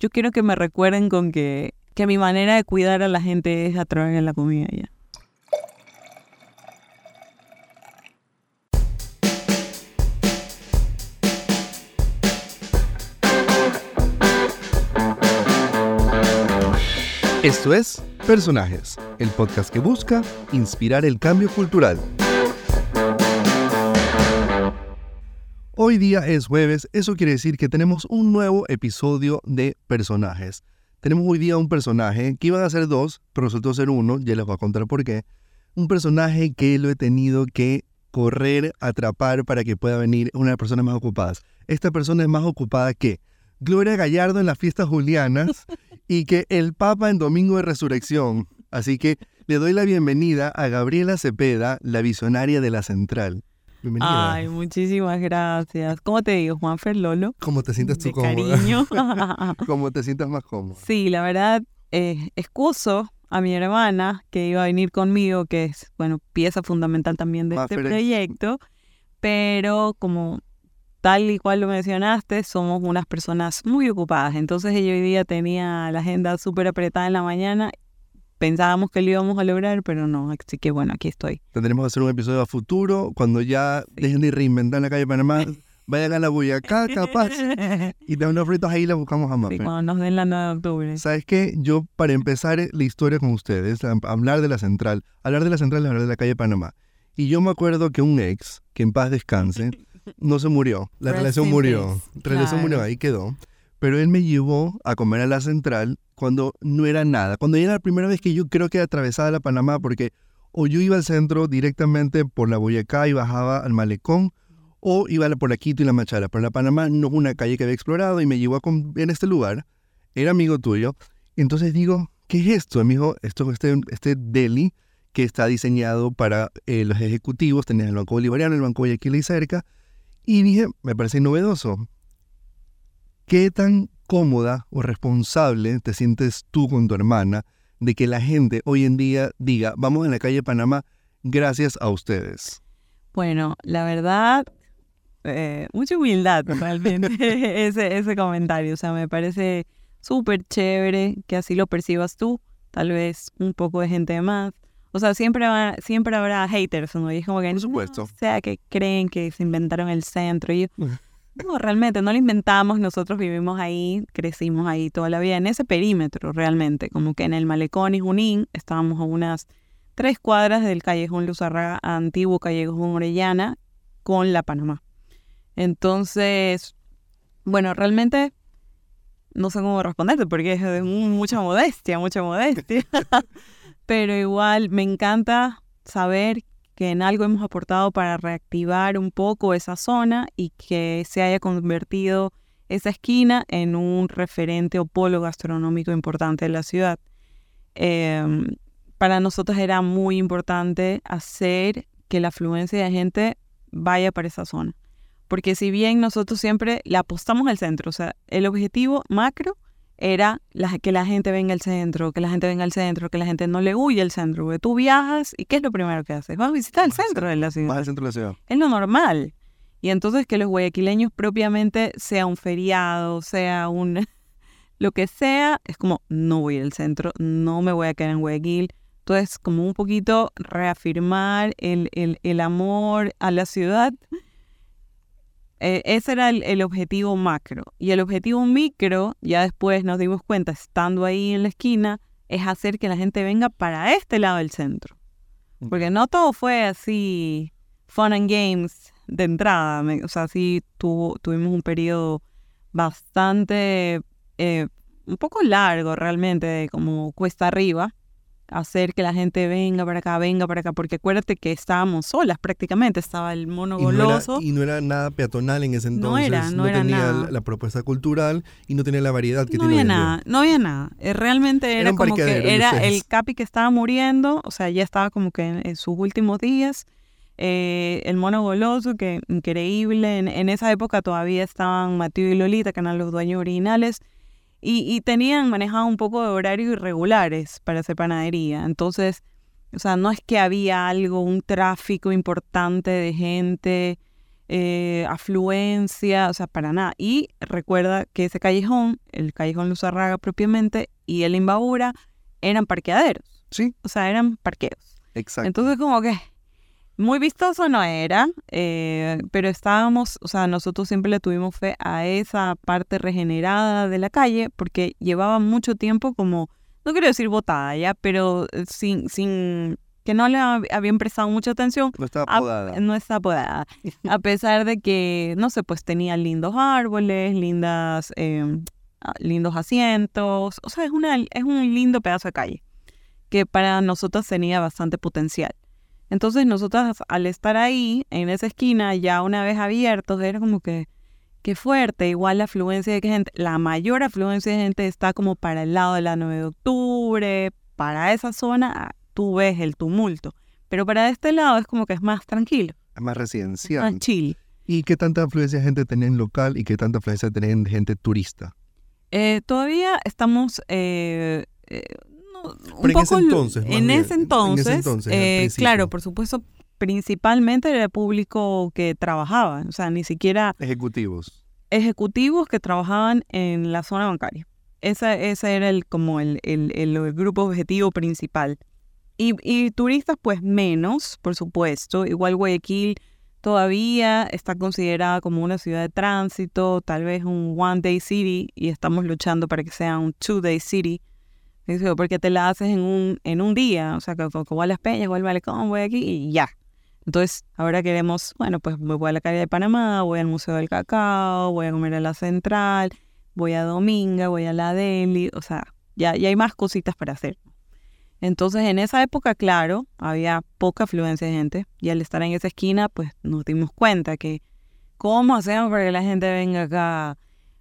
yo quiero que me recuerden con que, que mi manera de cuidar a la gente es a través de la comida ya. Esto es Personajes, el podcast que busca inspirar el cambio cultural. Hoy día es jueves, eso quiere decir que tenemos un nuevo episodio de Personajes. Tenemos hoy día un personaje que iban a ser dos, pero resultó ser uno, ya les voy a contar por qué. Un personaje que lo he tenido que correr, atrapar para que pueda venir una de las personas más ocupadas. Esta persona es más ocupada que Gloria Gallardo en las fiestas julianas y que el Papa en Domingo de Resurrección. Así que le doy la bienvenida a Gabriela Cepeda, la visionaria de la Central. Bienvenida. Ay, muchísimas gracias. ¿Cómo te digo, Juan Lolo? ¿Cómo te sientes tú De cómoda? cariño. ¿Cómo te sientas más cómoda? sí, la verdad, eh, excuso a mi hermana que iba a venir conmigo, que es, bueno, pieza fundamental también de este Mafer proyecto, pero como tal y cual lo mencionaste, somos unas personas muy ocupadas. Entonces ella hoy día tenía la agenda súper apretada en la mañana. Pensábamos que lo íbamos a lograr, pero no. Así que bueno, aquí estoy. Tendremos que hacer un episodio a futuro cuando ya dejen de reinventar la calle Panamá. Vayan a la Boyacá, capaz. Y de unos fritos ahí la buscamos a Sí, Mafer. cuando nos den la 9 de octubre. ¿Sabes qué? Yo, para empezar la historia con ustedes, hablar de la central, hablar de la central es hablar de la calle Panamá. Y yo me acuerdo que un ex, que en paz descanse, no se murió. La Rest relación murió. La relación murió, ahí quedó. Pero él me llevó a comer a la central cuando no era nada. Cuando era la primera vez que yo creo que atravesaba la Panamá, porque o yo iba al centro directamente por la Boyacá y bajaba al Malecón, o iba por la Quito y la Machala. Pero la Panamá no es una calle que había explorado y me llevó a com- en este lugar. Era amigo tuyo. Entonces digo, ¿qué es esto? Dijo, esto es este, este deli que está diseñado para eh, los ejecutivos. Tenés el Banco Bolivariano, el Banco Guayaquil y cerca. Y dije, me parece novedoso. ¿Qué tan cómoda o responsable te sientes tú con tu hermana de que la gente hoy en día diga, vamos en la calle Panamá gracias a ustedes? Bueno, la verdad, eh, mucha humildad realmente ese, ese comentario. O sea, me parece súper chévere que así lo percibas tú. Tal vez un poco de gente más. O sea, siempre, va- siempre habrá haters, ¿no? Y es como que, Por supuesto. no, o sea, que creen que se inventaron el centro. Y yo, no, realmente no lo inventamos. Nosotros vivimos ahí, crecimos ahí toda la vida, en ese perímetro realmente. Como que en el Malecón y Junín estábamos a unas tres cuadras del callejón Luzarraga, antiguo callejón Orellana, con la Panamá. Entonces, bueno, realmente no sé cómo responderte porque es mucha modestia, mucha modestia. Pero igual me encanta saber que en algo hemos aportado para reactivar un poco esa zona y que se haya convertido esa esquina en un referente o polo gastronómico importante de la ciudad. Em, para nosotros era muy importante hacer que la afluencia de gente vaya para esa zona. Porque si bien nosotros siempre le apostamos al centro, o sea, el objetivo macro era la- que la gente venga al centro, que la gente venga al centro, que la gente no le huya al centro. Porque tú viajas y ¿qué es lo primero que haces? Vas a visitar el Vas centro de la ciudad Más al centro de la ciudad. es lo normal. Y entonces que los guayaquileños propiamente sea un feriado, sea un lo que sea, es como no voy al centro, no me voy a quedar en Guayaquil. Entonces, como un poquito reafirmar el, el- el amor a la ciudad. Eh, ese era el, el objetivo macro. Y el objetivo micro, ya después nos dimos cuenta, estando ahí en la esquina, es hacer que la gente venga para este lado del centro. Porque no todo fue así fun and games de entrada. o sea, sí tuvo- tuvimos un periodo bastante, eh, un poco largo realmente, como cuesta arriba, hacer que la gente venga para acá, venga para acá, porque acuérdate que estábamos solas prácticamente, estaba el mono Y no, era, goloso. y no era nada peatonal en ese No entonces. era, no era tenía nada. La, propuesta cultural y no tenía la variedad que no tiene había nada, no había nada. Eh, Realmente era, un como que era ustedes. el Capi que estaba muriendo, o sea, ya estaba como que en, en sus últimos días. Eh, el mono goloso, que increíble. En, en esa época todavía estaban Mateo y Lolita, que eran los dueños originales, y, y tenían manejado un poco de horarios irregulares para hacer panadería. Entonces, o sea, no es que había algo, un tráfico importante de gente. eh, afluencia, o sea, para nada. Y recuerda que ese callejón, el callejón Luzarraga propiamente, y el Imbabura eran parqueaderos. Sí. O sea, eran parqueos. Exacto. Entonces, como que muy vistoso no era, eh, pero estábamos, o sea, nosotros siempre le tuvimos fe a esa parte regenerada de la calle porque llevaba mucho tiempo como, no quiero decir botada ya, pero eh, sin, sin que no le habían prestado mucha atención. No estaba podada. no está podada. a pesar de que, no sé, pues tenía lindos árboles, lindas, em, ah, lindos asientos. O sea, es, una, es un lindo pedazo de calle que para nosotros tenía bastante potencial. Entonces nosotras al estar ahí, en esa esquina, ya una vez abiertos, era como que, qué fuerte, igual la afluencia de gente, la mayor afluencia de gente está como para el lado de la 9 de octubre, para esa zona tú ves el tumulto, pero para este lado es como que es más tranquilo. Es más residencial. Más chill. ¿Y qué tanta afluencia de gente tenía en local y qué tanta afluencia tenía en gente turista? Eh, todavía estamos eh, eh, en ese entonces. En ese entonces, eh, claro, por supuesto, principalmente era el público que trabajaba, o sea, ni siquiera... Ejecutivos. Ejecutivos que trabajaban en la zona bancaria. Ese, ese era el, como el, el, el grupo objetivo principal. Y, y, turistas, pues menos, por supuesto. Igual Guayaquil todavía está considerada como una ciudad de tránsito, tal vez un one day city, y estamos luchando para que sea un two day porque te la haces en un, en un día, o sea, que, voy a las peñas, voy al malecón, voy aquí y ya. Entonces, ahora queremos, bueno, pues voy a la calle de Panamá, voy al Museo del Cacao, voy a comer a la Central, voy a Dominga, voy a la Delhi, o sea, ya, ya hay más cositas para hacer. Entonces, en esa época, claro, había poca afluencia de gente y al estar en esa esquina, pues nos dimos cuenta que, ¿cómo hacemos para que la gente venga acá?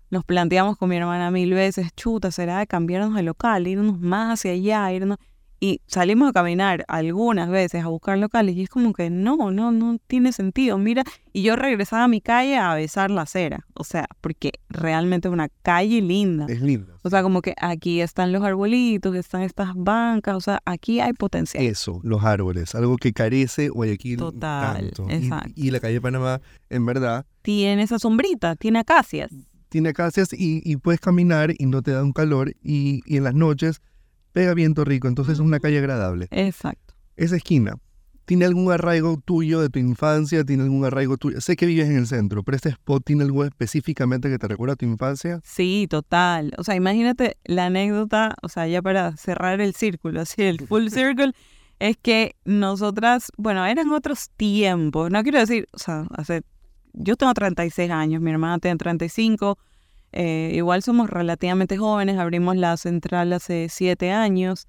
Nos planteamos con mi hermana mil veces, chuta, será de cambiarnos de local, irnos más hacia allá, irnos... Y salimos a caminar algunas veces a buscar locales y es como que no, no, no tiene sentido. Mira, y yo regresaba a mi calle a besar la acera. O sea, porque realmente es una calle linda. Es linda. O sea, como que aquí están los arbolitos, están estas bancas, o sea, aquí hay potencial. Eso, los árboles, algo que carece Guayaquil Total, tanto. exacto. Y, y la calle de Panamá, en verdad... Tiene esa sombrita, tiene acacias tiene acacias y, y, puedes caminar y no te da un calor y, y en las noches pega viento rico, entonces es una calle agradable. Exacto. Esa esquina, ¿tiene algún arraigo tuyo de tu infancia? ¿Tiene algún arraigo tuyo? Sé que vives en el centro, pero este spot tiene algo específicamente que te recuerda a tu infancia? Sí, total. O sea, imagínate la anécdota, o sea, ya para cerrar el círculo, así el full circle, es que nosotras, bueno, eran otros tiempos, no quiero decir, o sea, hace yo tengo 36 años, mi hermana tiene 35, eh, igual somos relativamente jóvenes, abrimos la central hace 7 años,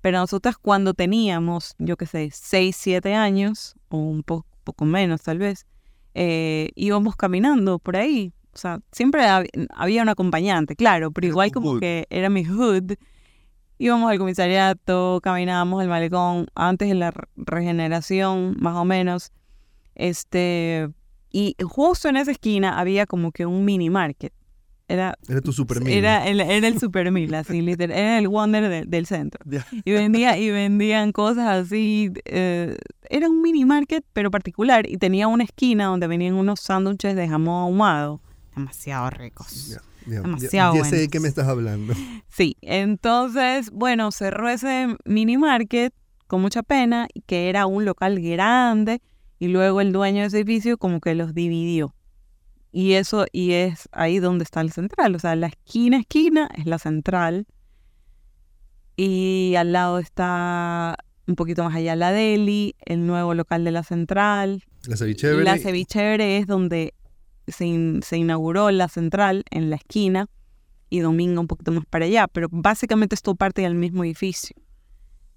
pero nosotras cuando teníamos, yo qué sé, 6, 7 años, o un poco menos tal vez, eh, íbamos caminando por ahí. O sea, siempre había un acompañante, claro, pero igual como que era mi hood. Íbamos al comisariato, caminábamos el malecón antes de la regeneración, más o menos. Este, y justo en esa esquina había como que un mini market. Era, era tu super Era, el, era el super mil, así, literal. Era el Wonder del centro. Y, vendía, y vendían cosas así. Eh, era un mini market, pero particular. Y tenía una esquina donde venían unos sándwiches de jamón ahumado. Demasiado ricos. Demasiado ya, sé de qué me estás hablando. Sí, entonces, bueno, cerró ese mini market con mucha pena, que era un local grande y luego el dueño de ese edificio como que los dividió. Y eso, y es ahí donde está el central. O sea, la esquina, esquina es la central. Y al lado está un poquito más allá la Deli, el nuevo local de la central. La Cevichevere. La Cevichevere es donde se, se inauguró la central en la esquina y Domingo un poquito más para allá. Pero básicamente esto parte del mismo edificio,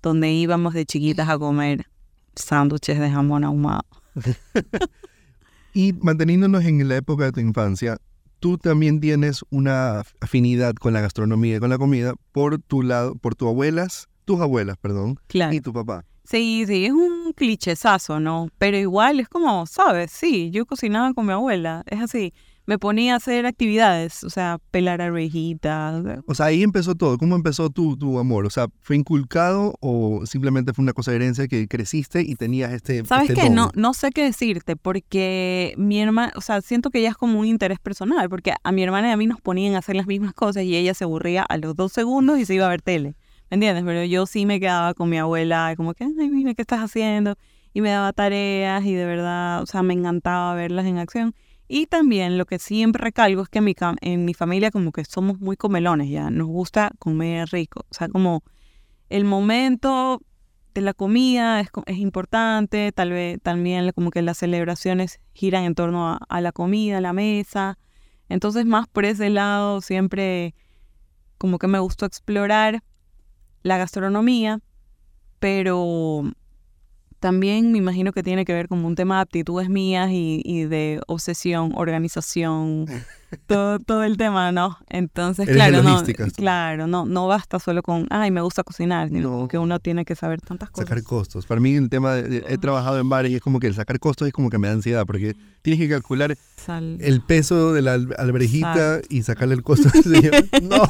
donde íbamos de chiquitas a comer sándwiches de jamón ahumado. y manteniéndonos en la época de tu infancia, tú también tienes una afinidad con la gastronomía y con la comida por tu lado, por tus abuelas, tus abuelas, perdón, y tu papá. Sí, sí, es un clichezazo, ¿no? Pero igual es como, ¿sabes? Sí, yo cocinaba con mi abuela, es así. Me ponía a hacer actividades, o sea, pelar arvejitas. O sea, ahí empezó todo. ¿Cómo empezó tu, tu amor? O sea, ¿fue inculcado o simplemente fue una cosa de herencia que creciste y tenías este ¿Sabes este qué? don? No, no sé qué decirte, porque mi hermana, o sea, siento que ya es como un interés personal, porque a mi hermana y a mí nos ponían a hacer las mismas cosas y ella se aburría a los dos segundos y se iba a ver tele. ¿Me entiendes? Pero yo sí me quedaba con mi abuela, como que, ay, mira, ¿qué estás haciendo? Y me daba tareas y de verdad, o sea, me encantaba verlas en acción. Y también lo que siempre recalco es que en mi, familia como que somos muy comelones ya, nos gusta comer rico. O sea, como el momento de la comida es, co- es importante, tal vez también como que las celebraciones giran en torno a, a la comida, a la mesa. Entonces más por ese lado siempre como que me gustó explorar la gastronomía, pero también me imagino que tiene que ver con un tema de aptitudes mías y, y de obsesión, organización, todo, todo el tema, ¿no? Entonces, Eres claro, no, claro, no, no basta solo con, ay, me gusta cocinar, sino No. que uno tiene que saber tantas cosas. Sacar costos. Para mí el tema, de, he trabajado en bares y es como que el sacar costos es como que me da ansiedad porque tienes que calcular Sal- el peso de la al- alberejita Exacto. y sacarle el costo. No,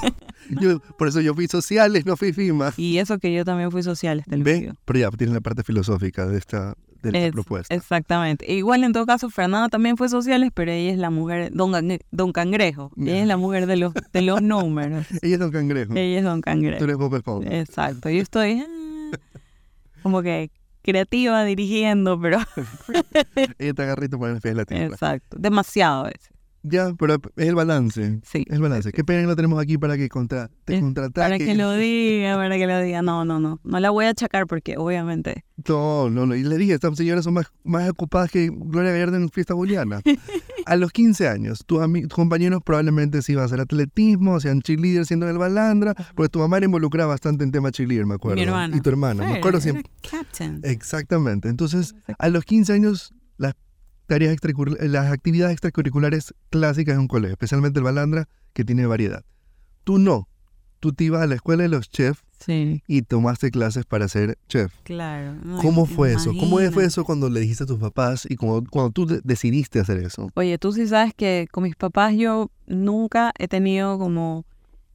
yo- por eso yo fui sociales, no fui FIMA. Y eso que yo también fui social, te lo. Pero ya tienes la parte filosófica de esta, de esta Es- propuesta. Exactamente. Igual en todo caso, Fernanda también fue sociales, pero ella es la mujer, don, don Cangrejo. Ella es la mujer de los, de los números. Ella es Don Cangrejo. Ella es don Tú Cangrejo. eres Bob Esponja. Exacto. Yo estoy ah, como que creativa dirigiendo, pero Ella te agarrito para los pies de la tierra. exacto. Demasiado a veces. Ya, pero es el balance. Sí. Es el balance. Qué pena que no tenemos aquí para que contra, te Es contraataque. Para que lo diga, para que lo diga. No, no, no. No la voy a achacar porque obviamente. No, no, no. Y le dije, estas señoras son más, más ocupadas que Gloria Gallardo en fiesta juliana. A los 15 años, tus, tus compañeros probablemente sí iban a hacer atletismo, sean cheerleader siendo en el Balandra, porque tu mamá era involucrada bastante en tema cheerleader, me acuerdo. Mi hermana. Y tu hermana, me acuerdo siempre. Captain. Exactamente. Entonces, a los 15 años, las tareas extracurricu- las actividades extracurriculares clásicas de un colegio, especialmente el Balandra, que tiene variedad. Tú no. Tú te ibas a la escuela de los chefs Sí, y tomaste clases para ser chef. claro. No, ¿Cómo fue eso? ¿Cómo fue imagínate. eso cuando le dijiste a tus papás y cuando, cuando tú de- decidiste hacer eso? Oye, tú sí sabes que con mis papás yo nunca he tenido como,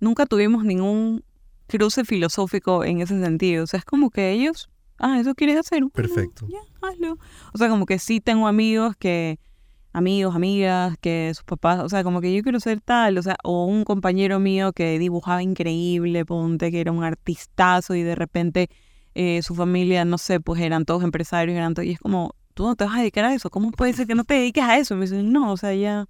nunca tuvimos ningún cruce filosófico en ese sentido. O sea, es como que ellos, ah, eso quieres hacer. Bueno, Perfecto. ya, hazlo. O sea, como que sí tengo amigos que, amigos, amigas, que sus papás, o sea, como que yo quiero ser tal, o sea, o un compañero mío que dibujaba increíble, ponte que era un artistazo y de repente eh, su familia, no sé, pues eran todos empresarios, eran todos, y es como, tú no te vas a dedicar a eso, ¿cómo puede ser que no te dediques a eso? Y me dicen, no, o sea, ya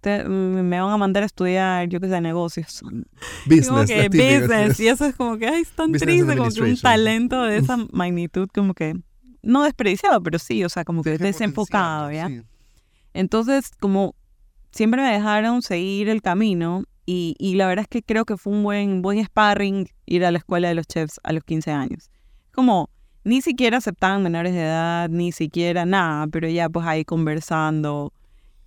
te- mm, me van a mandar a estudiar, yo qué sé, negocios. Business. que business, y eso es como que, ay, es tan Business triste, como que un talento de esa magnitud, como que, no desperdiciado, pero sí, o sea, como que desenfocado, ¿ya? sí. Entonces, como siempre me dejaron seguir el camino y, y la verdad es que creo que fue un buen, buen sparring ir a la escuela de los chefs a los 15 años. Como ni siquiera aceptaban menores de edad, ni siquiera nada, pero ya pues ahí conversando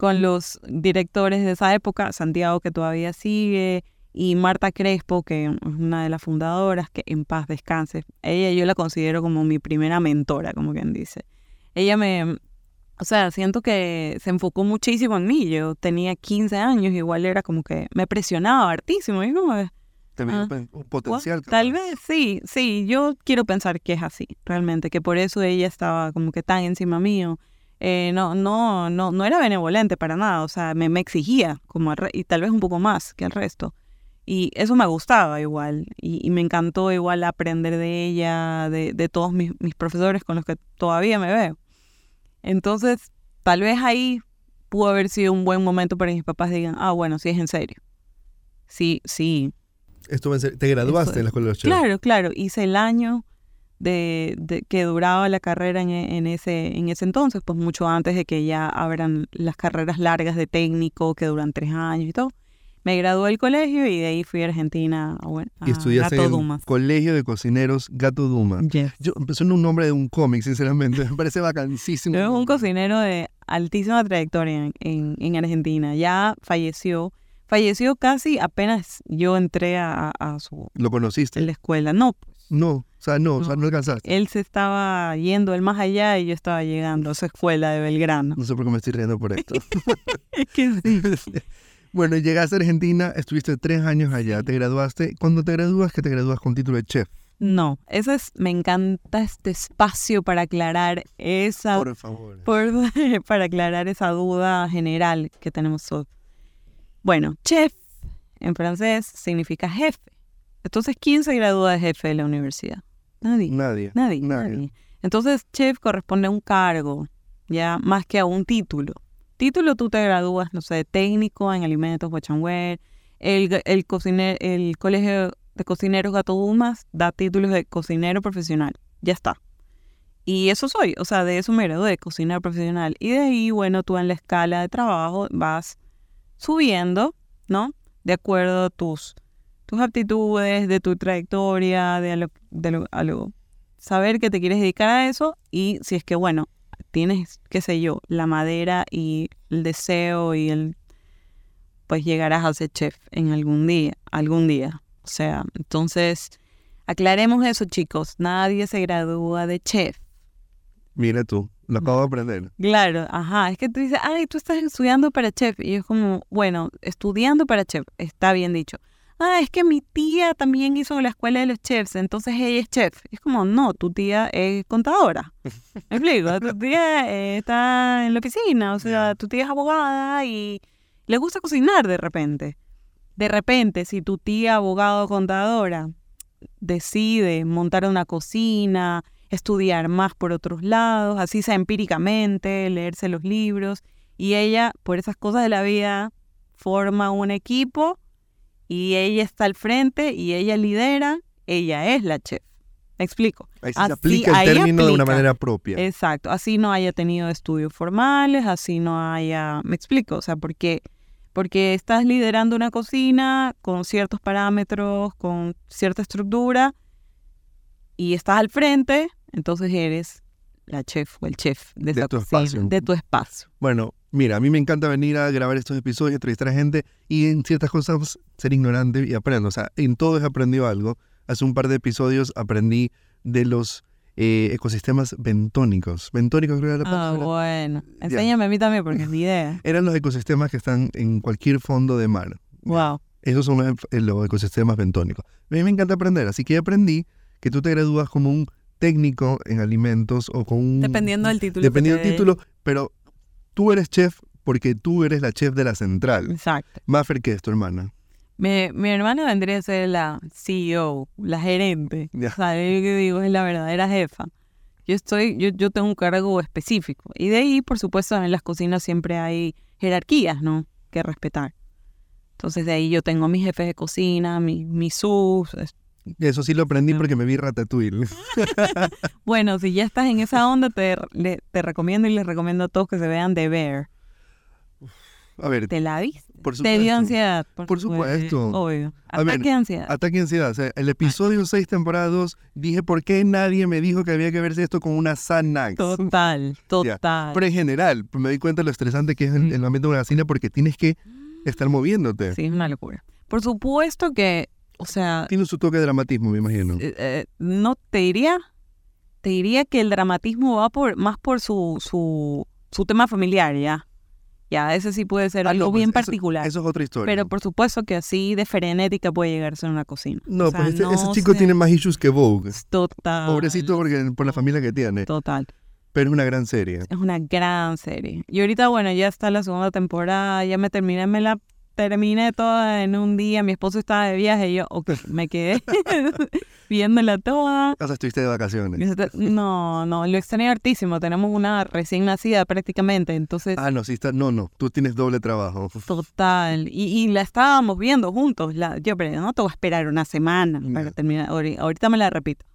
con los directores de esa época, Santiago que todavía sigue y Marta Crespo, que es una de las fundadoras, que en paz descanse. Ella yo la considero como mi primera mentora, como quien dice. Ella me, o sea, siento que se enfocó muchísimo en mí. Yo tenía 15 años, igual era como que me presionaba hartísimo. Y como, Ah. un potencial. tal vez, sí, sí, yo quiero pensar que es así, realmente, que por eso ella estaba como que tan encima mío. Eh, no, no, no, no era benevolente para nada, o sea, me, me exigía como re- y tal vez un poco más que el resto. Y eso me gustaba igual, y, y me encantó igual aprender de ella, de, de todos mis, mis profesores con los que todavía me veo. Entonces, tal vez ahí pudo haber sido un buen momento para que mis papás digan, ah, bueno, sí es en serio. Sí, sí, Esto te graduaste en la escuela de los. Claro, claro. Hice el año de, de- que duraba la carrera en, e- en ese, en ese entonces, pues mucho antes de que ya abran las carreras largas de técnico que duran tres años y todo. Me gradué del colegio y de ahí fui a Argentina a, bueno, Y a estudiaste Gato en Dumas. Colegio de Cocineros Gato Duma. Yes. Yo empezó en un nombre de un cómic, sinceramente. Me parece vacancísimo. Es un cocinero de altísima trayectoria en, en, en Argentina. Ya falleció. Falleció casi apenas yo entré a, a su ¿Lo conociste? la escuela. No, pues, No, o sea, no, o sea, No. alcanzaste. él se estaba yendo el más allá y yo estaba llegando a su escuela de Belgrano. No sé por qué me estoy riendo por esto. Es que sí. bueno, llegaste a Argentina, estuviste tres años allá, te graduaste. Cuando te gradúas, que te gradúas con título de chef. No, eso es, me encanta este espacio para aclarar esa, Por favor. por- para aclarar esa duda general que tenemos todos. Bueno, chef en francés significa jefe. Entonces, ¿quién se gradúa de jefe de la universidad? Nadie. Nadie. Nadie, Nadie. nadie. Entonces, chef corresponde a un cargo, ya más que a un título. Título tú te gradúas, no sé, de técnico en alimentos, Wachanware. El, el, cociner, el colegio de cocineros Gato Dumas da títulos de cocinero profesional. Ya está. Y eso soy, o sea, de eso me gradué, de cocinero profesional. Y de ahí, bueno, tú en la escala de trabajo vas subiendo, ¿no? De acuerdo a tus, tus aptitudes, de tu trayectoria, de, lo- saber que te quieres dedicar a eso y si es que, bueno, tienes, qué sé yo, la madera y el deseo y el, pues llegarás a ser chef en algún día, algún día. O sea, entonces, aclaremos eso, chicos. Nadie se gradúa de chef. Mira tú, lo acabo de aprender. Claro, ajá, es que tú dices, ay, tú estás estudiando para chef. Y es como, bueno, estudiando para chef, está bien dicho. Ah, es que mi tía también hizo la escuela de los chefs, entonces ella es chef. Y es como, no, tu tía es contadora. ¿Me explico? Tu tía eh, está en la oficina, o sea, tu tía es abogada y le gusta cocinar de repente. De repente, si tu tía abogado o contadora decide montar una cocina, estudiar más por otros lados, así sea empíricamente, leerse los libros, y ella, por esas cosas de la vida, forma un equipo y ella está al frente y ella lidera, ella es la chef. ¿Me explico? Ahí sí Así- se aplica el término de una manera propia. Exacto, así no haya tenido estudios formales, así no haya, me explico, o sea, porque porque estás liderando una cocina con ciertos parámetros, con cierta estructura y estás al frente, entonces eres la chef o el chef de, De tu cocina, espacio. de tu espacio. Bueno, mira, a mí me encanta venir a grabar estos episodios, entrevistar a gente y en ciertas cosas ser ignorante y aprendo. O sea, en todo he aprendido algo. Hace un par de episodios aprendí de los eh, ecosistemas bentónicos. Bentónicos creo que era la Ah, palabra. bueno, Ya. enséñame a mí también porque es mi idea. Eran los ecosistemas que están en cualquier fondo de mar. Wow. Esos son los, eh, los ecosistemas bentónicos. A mí me encanta aprender, así que aprendí que tú te gradúas como un técnico en alimentos o con un... Dependiendo del título. Dependiendo del título, pero tú eres chef porque tú eres la chef de la central. Exacto. Maffer, ¿qué es tu hermana? Mi, mi hermana vendría a ser la CEO, la gerente. Ya. O sea, yo que digo es la verdadera jefa. Yo estoy, yo, yo tengo un cargo específico. Y de ahí, por supuesto, en las cocinas siempre hay jerarquías, ¿no? Que respetar. Entonces de ahí yo tengo mis jefes de cocina, mis mis subs. Es- Eso sí lo aprendí Ya. porque me vi Ratatouille. Bueno, si ya estás en esa onda, te, le- te recomiendo y les recomiendo a todos que se vean The Bear. A ver, ¿Te la viste? por Te dio ansiedad. Por, Por supuesto. Obvio. Ataque de ansiedad. Ataque de ansiedad. O sea, el episodio 6, temporada 2, dije por qué nadie me dijo que había que verse esto con una Xanax. Total, total. Pero en general, me di cuenta de lo estresante que es el, el ambiente de una cocina porque tienes que estar moviéndote. Sí, es una locura. Por supuesto que, o sea, Tiene su toque de dramatismo, me imagino. eh, eh, no te diría, te diría que el dramatismo va por más por su, su, su tema familiar, ya. Ya, ese sí puede ser Ah, algo no, pues bien eso- particular. Eso es otra historia. pero por supuesto que así de frenética puede llegarse a una cocina. no, O sea, pues este- ese no chico sé. tiene más issues que Vogue. Total. Pobrecito porque, por la familia que tiene. Total. Pero es una gran serie. Es una gran serie. Y ahorita, bueno, ya está la segunda temporada, ya me terminé, me la terminé toda en un día. Mi esposo estaba de viaje y yo, ok, me quedé viéndola toda. O sea, estuviste de vacaciones. No, no, lo extrañé hartísimo. Tenemos una recién nacida prácticamente, entonces, Ah, no, sí está. No, no. Tú tienes doble trabajo. total. Y, y la estábamos viendo juntos. La, yo, pero no te voy a esperar una semana para Ya. terminar. Ahori- Ahorita me la repito.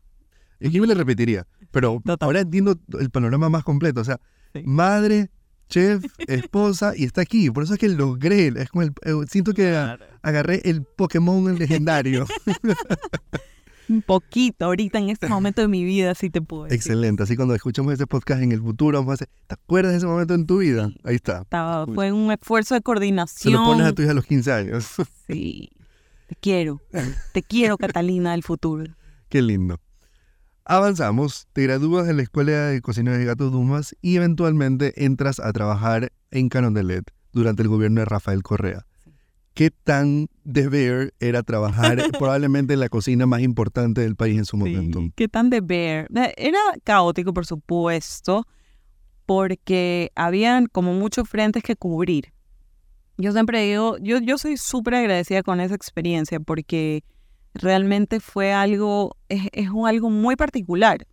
Y aquí me le repetiría. Pero Total. ahora entiendo el panorama más completo. O sea, Sí. madre, chef, esposa y está aquí. Por eso es que logré. Es como el, eh, siento que agarré el Pokémon legendario. Un poquito, ahorita en este momento de mi vida, sí te puedo decir. Excelente. Así cuando escuchemos este podcast en el futuro, vamos a decir, ¿te acuerdas de ese momento en tu vida? Ahí está. Estaba, fue un esfuerzo de Se coordinación. lo pones a tu hija a los 15 años. Sí. Te quiero. Te quiero, Catalina del futuro. Qué lindo. Avanzamos, te gradúas en la Escuela de Cocina de Gato Dumas y eventualmente entras a trabajar en Carondelet durante el gobierno de Rafael Correa. ¿Qué tan deber era trabajar probablemente en la cocina más importante del país en su momento? ¿Qué tan de ver? Eh, Era caótico, por supuesto, porque habían como muchos frentes que cubrir. Yo siempre digo, yo, yo soy súper agradecida con esa experiencia porque realmente fue algo, es, es un- algo muy particular.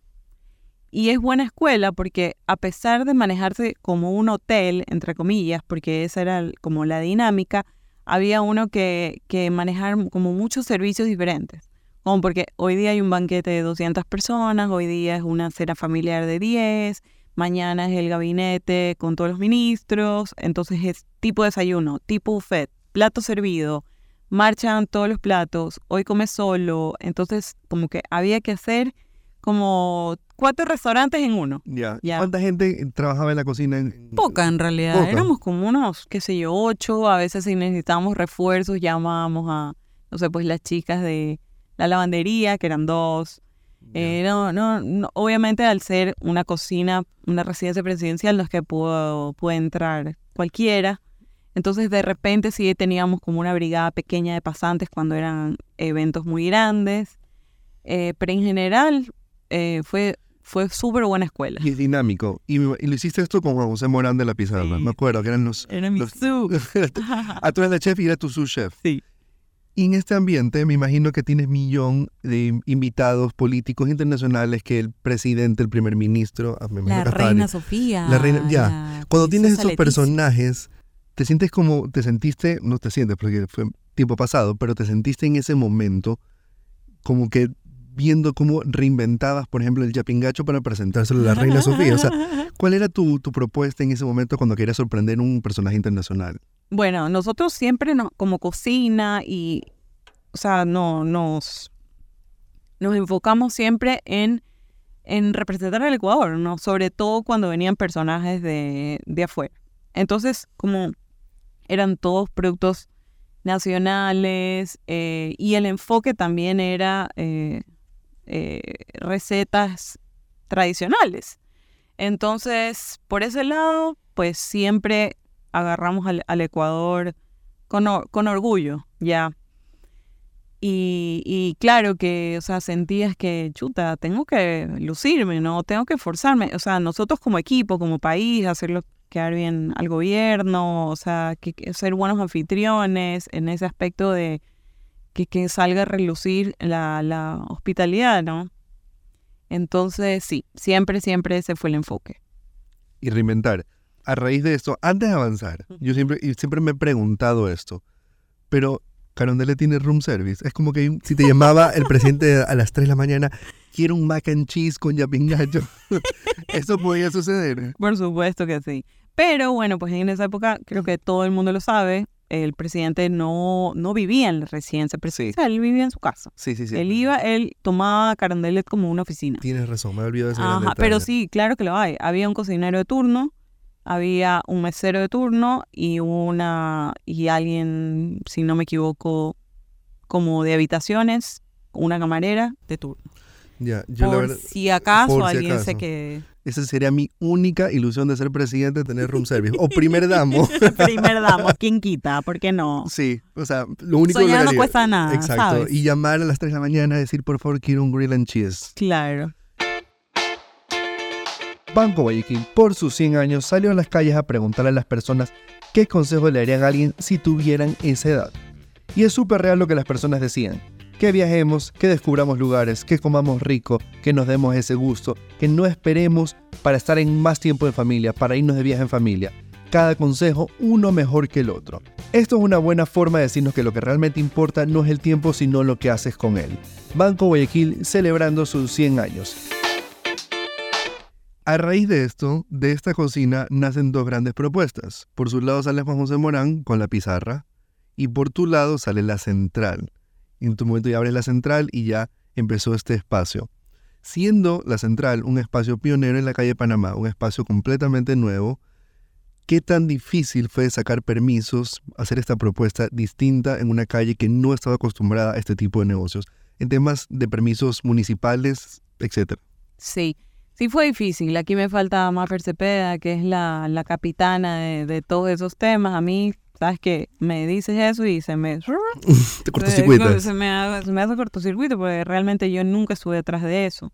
Y es buena escuela porque a pesar de manejarse como un hotel, entre comillas, porque esa era como la dinámica, había uno que, que manejar como muchos servicios diferentes. Como porque hoy día hay un banquete de 200 personas, hoy día es una cena familiar de 10, mañana es el gabinete con todos los ministros, entonces es tipo desayuno, tipo buffet, plato servido, marchan todos los platos, hoy come solo, entonces como que había que hacer como cuatro restaurantes en uno. Ya. Ya. ¿Cuánta gente trabajaba en la cocina? en- Poca en realidad, Poca. éramos como unos, qué sé yo, ocho, a veces si necesitábamos refuerzos llamábamos a, no sé, pues las chicas de la lavandería, que eran dos. Eh, no, no, no, obviamente al ser una cocina, una residencia presidencial, no es que pudo, puede entrar cualquiera. Entonces de repente sí teníamos como una brigada pequeña de pasantes cuando eran eventos muy grandes. Eh, pero en general eh, fue, fue súper buena escuela. Y es dinámico. Y, lo hiciste esto con Juan José Morán de la Pizarra. Sí. Me acuerdo que eran los... Era mi los- su. ah, tú eres la chef y era tu sous chef. Sí. Y en este ambiente me imagino que tienes millón de invitados políticos internacionales que el presidente, el primer ministro... ah, me La reina Sofía. La reina- ya. la Cuando tienes esos Leticia. personajes, te sientes como, te sentiste, no te sientes porque fue tiempo pasado, pero te sentiste en ese momento como que viendo cómo reinventabas, por ejemplo, el yapingacho para presentárselo a la reina Sofía. O sea, ¿cuál era tu, tu propuesta en ese momento cuando querías sorprender a un personaje internacional? Bueno, nosotros siempre nos, como cocina y, o sea, no, nos, nos enfocamos siempre en, en representar al Ecuador, ¿no? Sobre todo cuando venían personajes de, de afuera. Entonces, como eran todos productos nacionales eh, y el enfoque también era eh, eh, recetas tradicionales. Entonces, por ese lado, pues siempre agarramos al, Ecuador con, con orgullo, ya. Y, y claro que, o sea, sentías que, chuta, tengo que lucirme, ¿no? Tengo que esforzarme. O sea, nosotros como equipo, como país, hacerlo quedar bien al gobierno, o sea, que, que ser buenos anfitriones en ese aspecto de que, que salga a relucir la, la hospitalidad, ¿no? Entonces, sí, siempre, siempre ese fue el enfoque. Y reinventar. A raíz de esto, antes de avanzar, yo siempre, y siempre me he preguntado esto, pero Carondelet tiene room service. Es como que si te llamaba el presidente a las 3 de la mañana, quiero un mac and cheese con yapingacho. Eso podía suceder. Por supuesto que sí. Pero bueno, pues en esa época creo que todo el mundo lo sabe, el presidente no, no vivía en la residencia presidencial, él vivía en su casa. Sí, sí, sí. Él iba, él tomaba Carondelet como una oficina. Tienes razón, me he olvidado de ese gran Ajá, pero sí, claro que lo hay. Había un cocinero de turno, había un mesero de turno y una y alguien, si no me equivoco, como de habitaciones, una camarera de turno. Ya, yo la por verdad, si acaso por si alguien se acaso. Que esa sería mi única ilusión de ser presidente, tener room service. O primer damo. primer damo, ¿quién quita? ¿Por qué no? Sí, o sea, lo único que Soñar no haría- cuesta nada, Exacto. ¿sabes? Y llamar a las 3 de la mañana y decir, por favor, quiero un grill and cheese. Claro. Banco Guayaquil, por sus 100 años, salió a las calles a preguntarle a las personas qué consejo le darían a alguien si tuvieran esa edad. Y es súper real lo que las personas decían. Que viajemos, que descubramos lugares, que comamos rico, que nos demos ese gusto, que no esperemos para estar en más tiempo en familia, para irnos de viaje en familia. Cada consejo uno mejor que el otro. Esto es una buena forma de decirnos que lo que realmente importa no es el tiempo, sino lo que haces con él. Banco Guayaquil celebrando sus 100 años. A raíz de esto, de esta cocina nacen dos grandes propuestas. Por su lado sale Juan José Morán con la pizarra y por tu lado sale la central. En tu momento ya abres la central y ya empezó este espacio. Siendo la central un espacio pionero en la calle Panamá, un espacio completamente nuevo, ¿qué tan difícil fue sacar permisos, hacer esta propuesta distinta en una calle que no estaba acostumbrada a este tipo de negocios, en temas de permisos municipales, etcétera? Sí, sí fue difícil. Aquí me falta Mafer Cepeda, que es la, la capitana de, de todos esos temas. A mí ¿sabes qué? Me dices eso y se me... Te cortocircuitas. Se me, hace, se me hace cortocircuito porque realmente yo nunca estuve detrás de eso.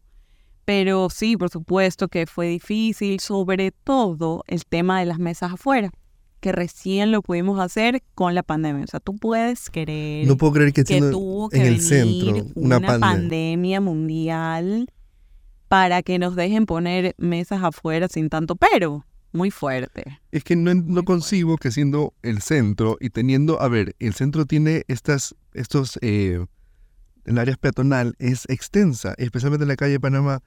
Pero sí, por supuesto que fue difícil, sobre todo el tema de las mesas afuera, que recién lo pudimos hacer con la pandemia. O sea, tú puedes querer no puedo creer que, que tuvo que en el venir centro una, una pandemia mundial para que nos dejen poner mesas afuera sin tanto pero muy fuerte. Es que no, no concibo que siendo el centro y teniendo, a ver, el centro tiene estas, estos, eh, el área peatonal es extensa, especialmente en la calle Panamá,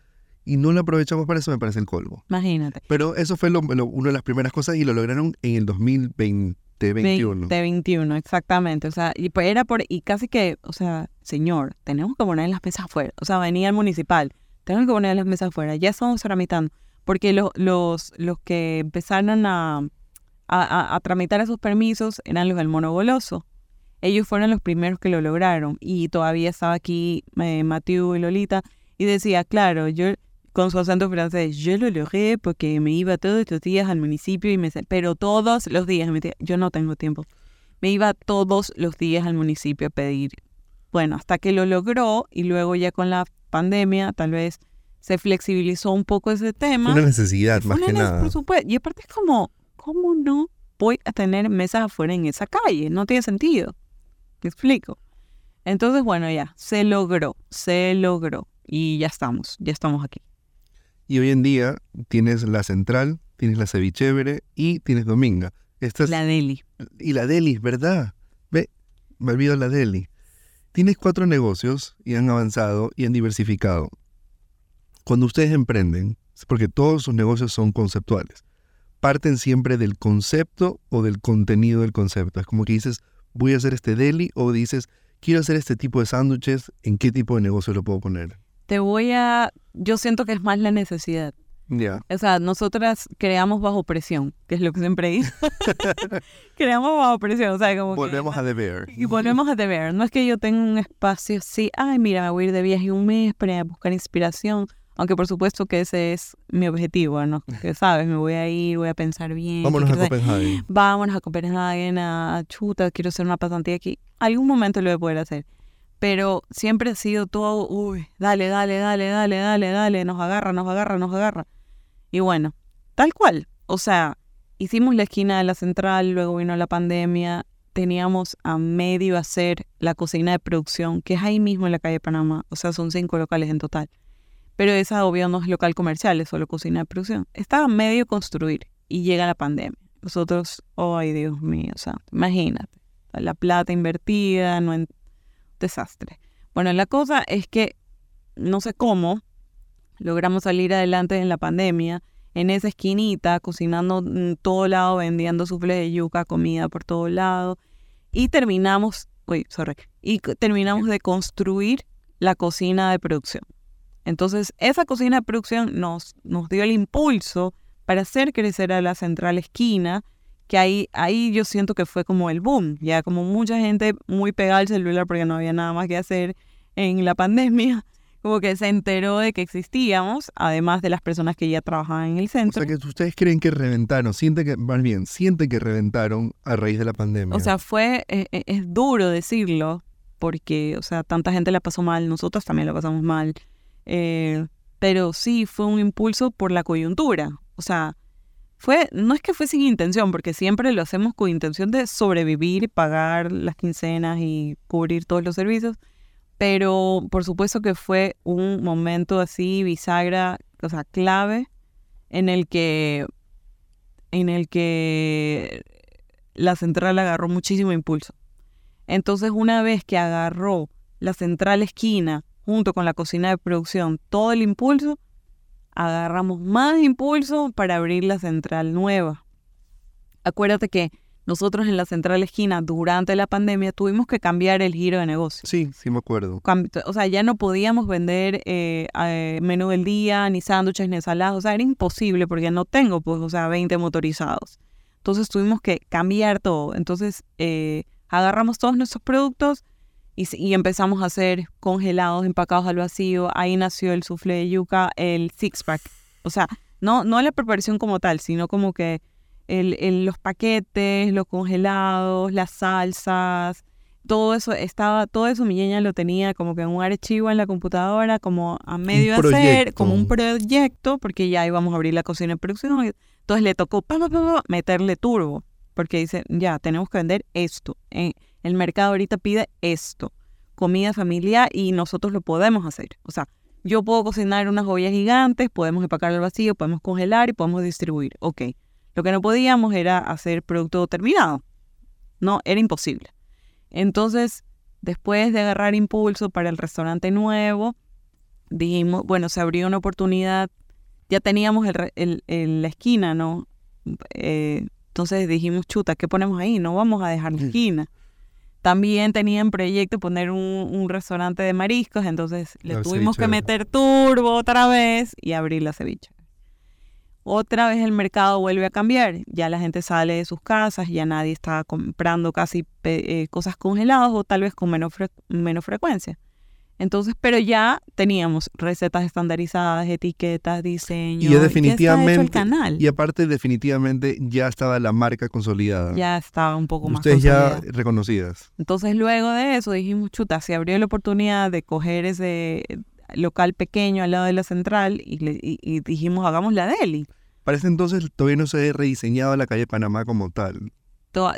y no la aprovechamos para eso, me parece el colmo. Imagínate. Pero eso fue lo, lo, una de las primeras cosas y lo lograron en el 2020. 21. 2021, exactamente. O sea, y pues era por, y casi que, o sea, señor, tenemos que poner las mesas afuera. O sea, venía el municipal, tenemos que poner las mesas afuera, ya estamos tramitando porque los, los, que empezaron a, a, a, tramitar esos permisos eran los del monogoloso. Ellos fueron los primeros que lo lograron y todavía estaba aquí eh, y Lolita y decía, claro, yo con su acento francés, yo lo logré porque me iba todos los días al municipio y me... Pero todos los días, me yo no tengo tiempo. Me iba todos los días al municipio a pedir. Bueno, hasta que lo logró y luego ya con la pandemia, tal vez se flexibilizó un poco ese tema. Una necesidad, más Una que nada. Por supuesto. Y aparte es como, ¿cómo no voy a tener mesas afuera en esa calle? No tiene sentido. ¿Me explico? Entonces, bueno, ya, se logró, se logró. Y ya estamos, ya estamos aquí. Y hoy en día tienes la central, tienes la cevichevere y tienes Dominga. Estas, La Deli. y la Deli, ¿verdad? Ve, me olvido la Deli. Tienes cuatro negocios y han avanzado y han diversificado. Cuando ustedes emprenden, porque todos sus negocios son conceptuales, parten siempre del concepto o del contenido del concepto. Es como que dices, voy a hacer este deli o dices, quiero hacer este tipo de sándwiches, ¿en qué tipo de negocio lo puedo poner? Te voy a... Yo siento que es más la necesidad. Ya. O sea, nosotras creamos bajo presión, que es lo que siempre digo. creamos bajo presión, o sea, como que- Volvemos a deber. Y volvemos a deber. No es que yo tenga un espacio así, ay, mira, me voy a ir de viaje un mes para buscar inspiración. Aunque por supuesto que ese es mi objetivo, ¿no? Que sabes, me voy a ir, voy a pensar bien. Vámonos a hacer. Copenhague. Vámonos a Copenhague, a chuta, quiero hacer una pasantía aquí. Algún momento lo voy a poder hacer. Pero siempre ha sido todo, uy, dale, dale, dale, dale, dale, dale, nos agarra, nos agarra, nos agarra. Y bueno, tal cual. O sea, hicimos la esquina de la central, luego vino la pandemia, teníamos a medio hacer la cocina de producción, que es ahí mismo en la calle Panamá. O sea, son cinco locales en total. Pero esa obvio no es local comercial, es solo cocina de producción. Estaba medio construir y llega la pandemia. Nosotros, ay Dios mío, o sea, imagínate, la plata invertida, no en desastre. Bueno, la cosa es que no sé cómo logramos salir adelante en la pandemia, en esa esquinita, cocinando en todo lado, vendiendo sufles de yuca, comida por todo lado, y terminamos, uy, sorry, y terminamos de construir la cocina de producción. Entonces, esa cocina de producción nos, nos dio el impulso para hacer crecer a la central esquina, que ahí, ahí yo siento que fue como el boom, ya como mucha gente muy pegada al celular porque no había nada más que hacer en la pandemia, como que se enteró de que existíamos, además de las personas que ya trabajaban en el O centro. sea que ustedes creen que reventaron, sienten que, más bien, sienten que reventaron a raíz de la pandemia. O sea, fue, eh, eh, es duro decirlo, porque, o sea, tanta gente la pasó mal, nosotros también la pasamos mal, eh, pero sí fue un impulso por la coyuntura, o sea, fue, no es que fue sin intención, porque siempre lo hacemos con intención de sobrevivir, pagar las quincenas y cubrir todos los servicios, pero por supuesto que fue un momento así, bisagra, o sea, clave, en el que, en el que la central agarró muchísimo impulso. Entonces, una vez que agarró la central esquina junto con la cocina de producción todo el impulso, agarramos más impulso para abrir la central nueva. Acuérdate que nosotros en la central esquina durante la pandemia tuvimos que cambiar el giro de negocio. Sí, sí me acuerdo. O sea, ya no podíamos vender eh, eh, menú del día, ni sándwiches, ni ensaladas. O sea, era imposible porque no tengo, pues, o sea, 20 motorizados. Entonces tuvimos que cambiar todo. Entonces eh, agarramos todos nuestros productos y, y, empezamos a hacer congelados, empacados al vacío. Ahí nació el soufflé de yuca, el six pack. O sea, no, no la preparación como tal, sino como que el, los paquetes, los congelados, las salsas, todo eso estaba, todo eso mi niña lo tenía como que en un archivo en la computadora, como a medio de hacer, como un proyecto, porque ya íbamos a abrir la cocina en producción. Entonces le tocó meterle turbo, porque dice, ya, tenemos que vender esto. el mercado ahorita pide esto, comida familiar, y nosotros lo podemos hacer. O sea, yo puedo cocinar unas ollas gigantes, podemos empacar al vacío, podemos congelar y podemos distribuir. Ok. Lo que no podíamos era hacer producto terminado. No, era imposible. Entonces, después de agarrar impulso para el restaurante nuevo, dijimos, bueno, se abrió una oportunidad, ya teníamos el, la esquina, ¿no? Eh, entonces dijimos, chuta, ¿qué ponemos ahí? No vamos a dejar la esquina. También tenían proyecto poner un, restaurante de mariscos, entonces le tuvimos que meter turbo otra vez y abrir la ceviche otra vez el mercado vuelve a cambiar. Ya la gente sale de sus casas, ya nadie está comprando casi eh, cosas congeladas o tal vez con menos, menos frecuencia. Entonces, pero ya teníamos recetas estandarizadas, etiquetas, diseño. Y definitivamente. el canal. Y aparte, definitivamente ya estaba la marca consolidada. Ya estaba un poco más Ustedes ya reconocidas. Entonces, luego de eso dijimos, chuta, se abrió la oportunidad de coger ese local pequeño al lado de la central y, dijimos, hagamos la deli. Para ese entonces todavía no se había rediseñado la calle Panamá como tal.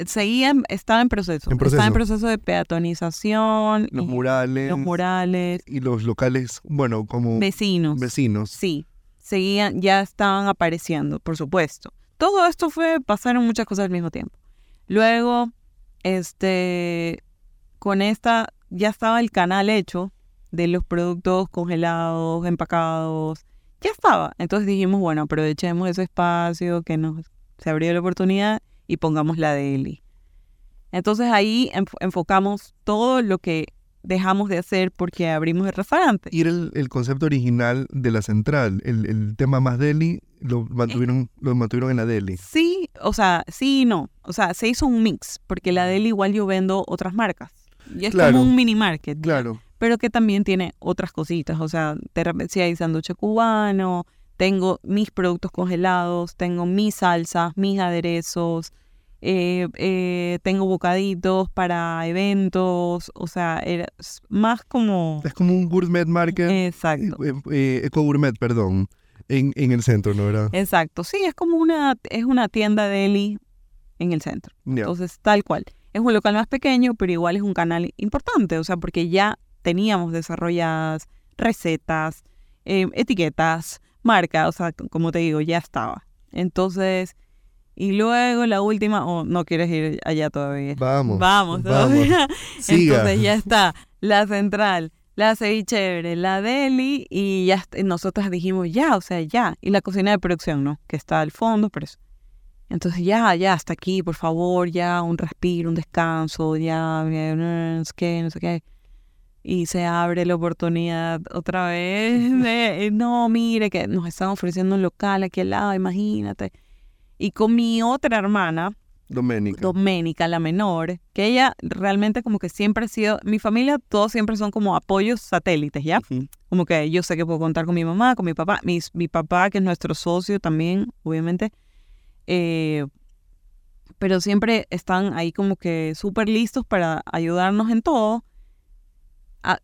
Seguía, estaba en proceso. Estaba en proceso de peatonización. Los murales. Los murales. Y los locales, bueno, como... Vecinos. Vecinos. Sí, seguían, ya estaban apareciendo, por supuesto. Todo esto fue, pasaron muchas cosas al mismo tiempo. Luego, este, con esta, ya estaba el canal hecho de los productos congelados, empacados, ya estaba. Entonces dijimos, bueno, aprovechemos ese espacio que nos se abrió la oportunidad y pongamos la de Eli. Entonces ahí enfocamos todo lo que dejamos de hacer porque abrimos el restaurante. Y era el, concepto original de la central, el, tema más deli, lo mantuvieron, lo mantuvieron en la deli. Sí, o sea, sí y no. O sea, se hizo un mix, porque la deli igual yo vendo otras marcas. Y es como un mini market. Claro pero que también tiene otras cositas. O sea, si hay sándwich cubano, tengo mis productos congelados, tengo mis salsas, mis aderezos, eh, eh, tengo bocaditos para eventos, o sea, es más como... Es como un gourmet market. Exacto. Eh, eco gourmet, perdón, en, en, el centro, ¿no era? Exacto, sí, es como una, es una tienda deli en el centro. Entonces, tal cual. Es un local más pequeño, pero igual es un canal importante, o sea, porque ya teníamos desarrolladas recetas, em, etiquetas, marcas, o sea, como te digo, ya estaba. Entonces, y luego la última, o no quieres ir allá todavía. Vamos. Vamos todavía. Entonces ya está, la central, la ceviche, la deli, y ya nosotras dijimos ya, o sea, ya. Y la cocina de producción, ¿no? Que está al fondo, pero eso. Entonces ya, ya, hasta aquí, por favor, ya, un respiro, un descanso, ya, no sé qué, no sé qué y se abre la oportunidad otra vez de, no, mire, que nos están ofreciendo un local aquí al lado, imagínate. Y con mi otra hermana, Doménica. Doménica, la menor, que ella realmente como que siempre ha sido, mi familia todos siempre son como apoyos satélites, ¿ya? Como que yo sé que puedo contar con mi mamá, con mi papá, mi, mi papá que es nuestro socio también, obviamente, eh, pero siempre están ahí como que súper listos para ayudarnos en todo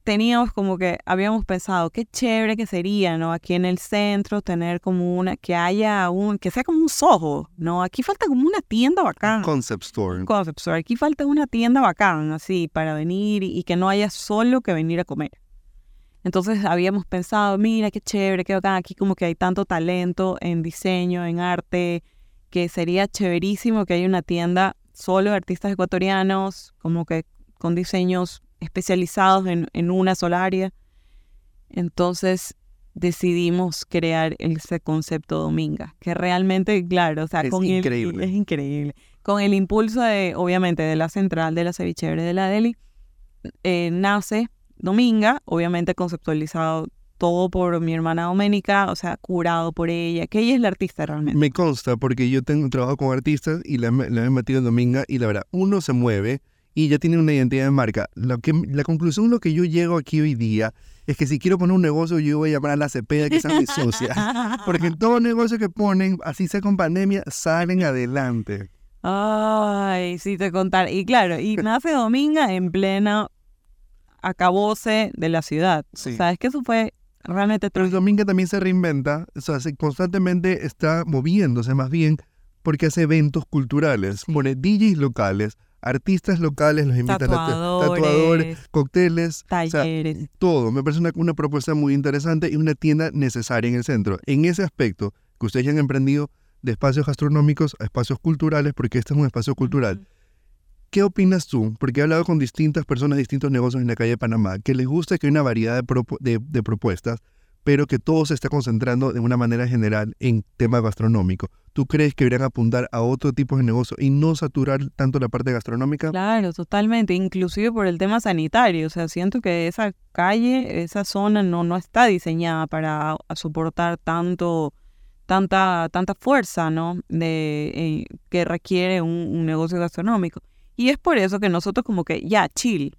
teníamos como que habíamos pensado qué chévere que sería, ¿no? Aquí en el centro tener como una, que haya un, que sea como un sojo, ¿no? Aquí falta como una tienda bacán. Concept store. Concept store. Aquí falta una tienda bacán, así, para venir y, que no haya solo que venir a comer. Entonces habíamos pensado, mira, qué chévere, qué bacán, aquí como que hay tanto talento en diseño, en arte, que sería chéverísimo que haya una tienda solo de artistas ecuatorianos, como que con diseños especializados en, en una sola área. Entonces decidimos crear ese concepto Dominga, que realmente, claro, o sea, es con increíble. es increíble. con el impulso de, obviamente, de la central de la cevichebre de la Deli, eh, nace Dominga, obviamente conceptualizado todo por mi hermana Doménica, o sea, curado por ella, que ella es la artista realmente. Me consta porque yo tengo trabajo con artistas y la, he metido en Dominga y la verdad, uno se mueve y ya tiene una identidad de marca. Lo que, la conclusión, lo que yo llego aquí hoy día, es que si quiero poner un negocio, yo voy a llamar a la Cepeda, que sea mi socia. Porque todo negocio que ponen, así sea con pandemia, salen adelante. Ay, sí te contar. Y claro, y nace Dominga en plena acabose de la ciudad. Sí. Sabes que eso fue realmente... Pero Dominga también se reinventa, o sea, constantemente está moviéndose más bien porque hace eventos culturales, pone DJs locales, artistas locales, los invitan tatuadores, a tatuadores, cócteles, talleres. todo. Me parece una, una, propuesta muy interesante y una tienda necesaria en el centro. En ese aspecto que ustedes ya han emprendido de espacios gastronómicos a espacios culturales, porque este es un espacio cultural. ¿Qué opinas tú? Porque he hablado con distintas personas, distintos negocios en la calle de Panamá, que les gusta que hay una variedad de, de propuestas, pero que todo se está concentrando de una manera general en tema gastronómico. ¿Tú crees que deberían apuntar a otro tipo de negocio y no saturar tanto la parte gastronómica? Claro, totalmente, inclusive por el tema sanitario. O sea, siento que esa calle, esa zona no, no está diseñada para soportar tanto, tanta, tanta fuerza, ¿no? De, eh, que requiere un negocio gastronómico. Y es por eso que nosotros como que, ya, chill,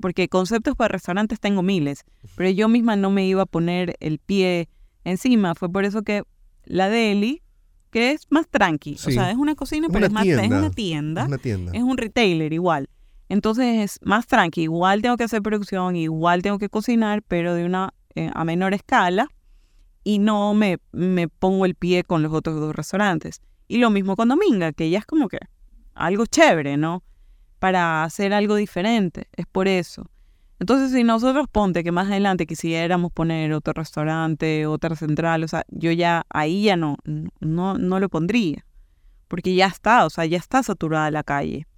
porque conceptos para restaurantes tengo miles, pero yo misma no me iba a poner el pie encima. Fue por eso que la deli, que es más tranqui, o sea, es una cocina, pero es, más, es una tienda, es un retailer igual. Entonces es más tranqui, igual tengo que hacer producción, igual tengo que cocinar, pero de una eh, a menor escala y no me, me pongo el pie con los otros dos restaurantes. Y lo mismo con Dominga, que ya es como que algo chévere, ¿no? Para hacer algo diferente. Es por eso. Entonces, si nosotros ponte que más adelante quisiéramos poner otro restaurante, otra central, o sea, yo ya ahí ya no, no, no lo pondría. Porque ya está, o sea, ya está saturada la calle.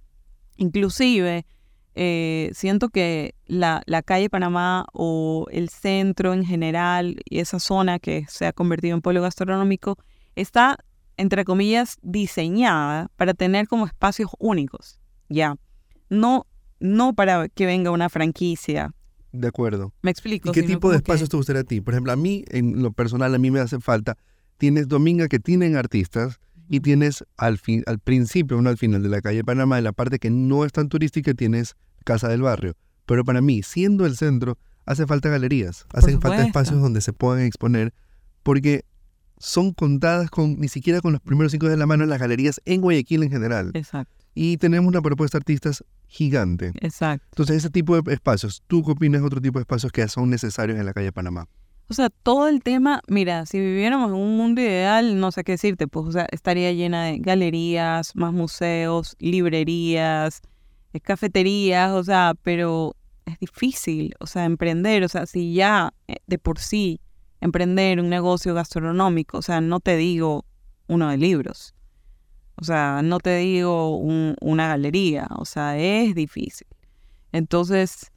Inclusive, eh, siento que la, la, calle Panamá o el centro en general y esa zona que se ha convertido en pueblo gastronómico está, entre comillas, diseñada para tener como espacios únicos. Ya no, no para que venga una franquicia. De acuerdo. Me explico. ¿Y qué tipo de espacios te gustaría a ti? Por ejemplo, a mí, en lo personal, a mí me hace falta, tienes Dominga que tienen artistas y tienes al, fin, al principio, no al final de la calle Panamá, en la parte que no es tan turística, tienes Casa del Barrio. Pero para mí, siendo el centro, hace falta galerías, hacen falta espacios donde se puedan exponer, porque son contadas con ni siquiera con los primeros cinco de la mano en las galerías en Guayaquil en general. Exacto. Y tenemos una propuesta de artistas gigante. Exacto. Entonces, ese tipo de espacios, ¿tú qué opinas de otro tipo de espacios que son necesarios en la calle Panamá? O sea, todo el tema, mira, si viviéramos en un mundo ideal, no sé qué decirte, pues, o sea, estaría llena de galerías, más museos, librerías, cafeterías, o sea, pero es difícil, o sea, emprender, o sea, si ya eh, de por sí emprender un negocio gastronómico, o sea, no te digo uno de libros, o sea, no te digo una galería, o sea, es difícil. Entonces,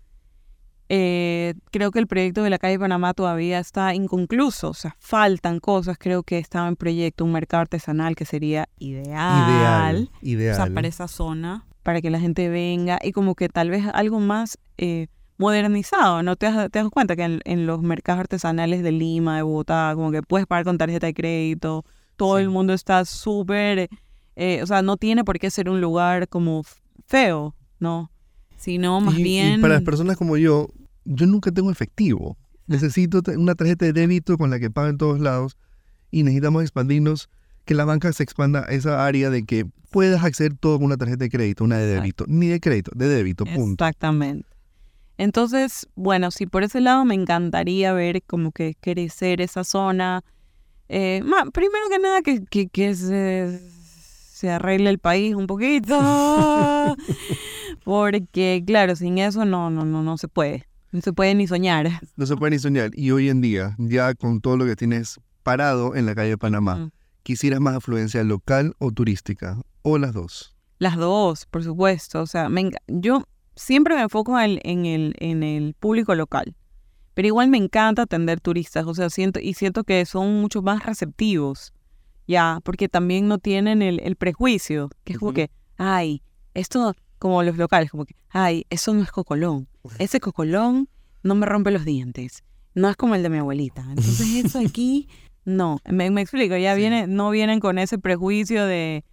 eh, creo que el proyecto de la calle Panamá todavía está inconcluso, o sea, faltan cosas. Creo que estaba en proyecto un mercado artesanal que sería ideal, ideal, O sea, para esa zona, para que la gente venga y como que tal vez algo más eh, modernizado, ¿no? Te te das cuenta que en, los mercados artesanales de Lima, de Bogotá, como que puedes pagar con tarjeta de crédito, todo el mundo está súper eh, o sea, no tiene por qué ser un lugar como feo, ¿no? Sino más bien... Y para las personas como yo, yo nunca tengo efectivo. Necesito una tarjeta de débito con la que pago en todos lados y necesitamos expandirnos, que la banca se expanda a esa área de que puedas acceder todo con una tarjeta de crédito, una de débito, ni de crédito, de débito, punto. Exactamente. Entonces, bueno, si por ese lado me encantaría ver como que crecer esa zona. Eh, primero que nada, que, que, que se, se arregle el país un poquito. Porque, claro, sin eso no, no, no, no se puede. No se puede ni soñar. No se puede ni soñar. Y hoy en día, ya con todo lo que tienes parado en la calle de Panamá, mm. ¿quisieras más afluencia local o turística? ¿O las dos? Las dos, por supuesto. O sea, yo siempre me enfoco en, en, el, en el público local. Pero igual me encanta atender turistas. O sea, siento, y siento que son mucho más receptivos Ya, porque también no tienen el, el prejuicio, que es como que, ay, esto, como los locales, como que, ay, eso no es cocolón. Ese cocolón no me rompe los dientes. No es como el de mi abuelita. Entonces eso aquí, no. Me, me explico, ya Sí. viene, no vienen con ese prejuicio de,